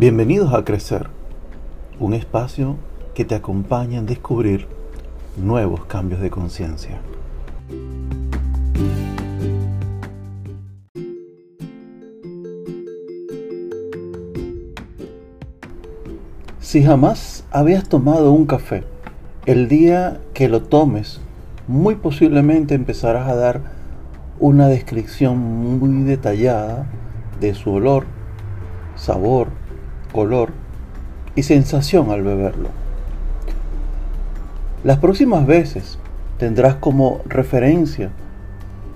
Bienvenidos a Crecer, un espacio que te acompaña en descubrir nuevos cambios de conciencia. Si jamás habías tomado un café, el día que lo tomes, muy posiblemente empezarás a dar una descripción muy detallada de su olor, sabor, color y sensación al beberlo. Las próximas veces tendrás como referencia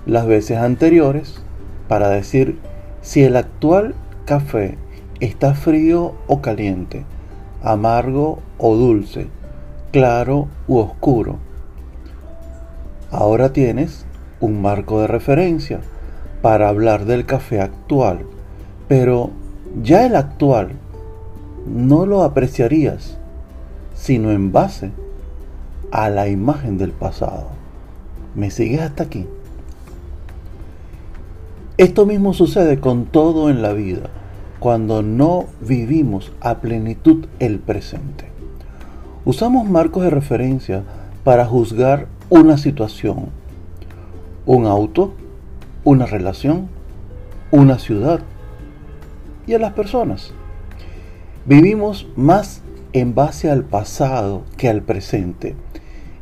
las veces anteriores para decir si el actual café está frío o caliente, amargo o dulce, claro u oscuro. Ahora tienes un marco de referencia para hablar del café actual, pero ya el actual no lo apreciarías sino en base a la imagen del pasado. ¿Me sigues hasta aquí? Esto mismo sucede con todo en la vida, cuando no vivimos a plenitud el presente. Usamos marcos de referencia para juzgar una situación, un auto, una relación, una ciudad y a las personas. Vivimos más en base al pasado que al presente.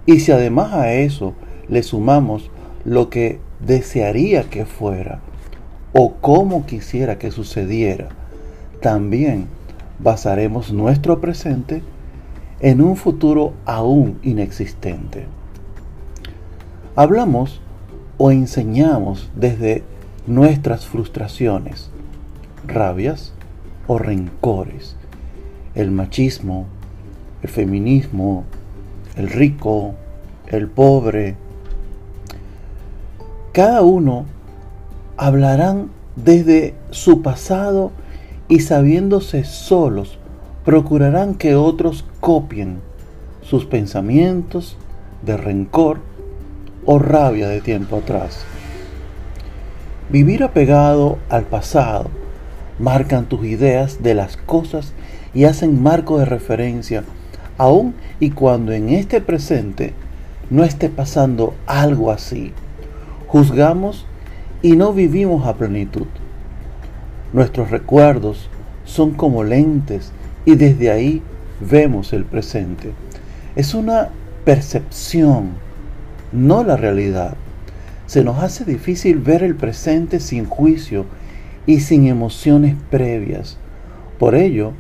Y si además a eso le sumamos lo que desearía que fuera o cómo quisiera que sucediera, también basaremos nuestro presente en un futuro aún inexistente. Hablamos o enseñamos desde nuestras frustraciones, rabias o rencores el machismo, el feminismo, el rico, el pobre. Cada uno hablarán desde su pasado y sabiéndose solos, procurarán que otros copien sus pensamientos de rencor o rabia de tiempo atrás. Vivir apegado al pasado marcan tus ideas de las cosas y hacen marco de referencia, aun y cuando en este presente no esté pasando algo así. Juzgamos y no vivimos a plenitud. Nuestros recuerdos son como lentes y desde ahí vemos el presente. Es una percepción, no la realidad. Se nos hace difícil ver el presente sin juicio y sin emociones previas. Por ello,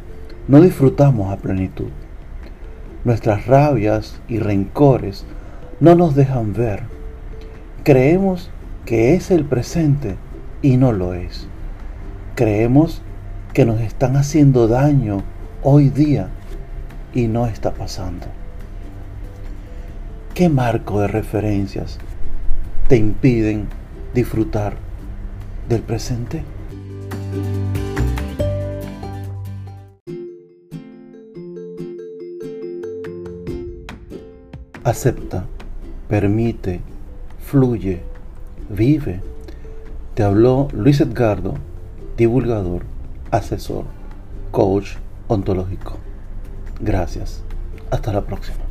no disfrutamos a plenitud. Nuestras rabias y rencores no nos dejan ver. Creemos que es el presente y no lo es. Creemos que nos están haciendo daño hoy día y no está pasando. ¿Qué marco de referencias te impiden disfrutar del presente? Acepta, permite, fluye, vive. Te habló Luis Edgardo, divulgador, asesor, coach ontológico. Gracias. Hasta la próxima.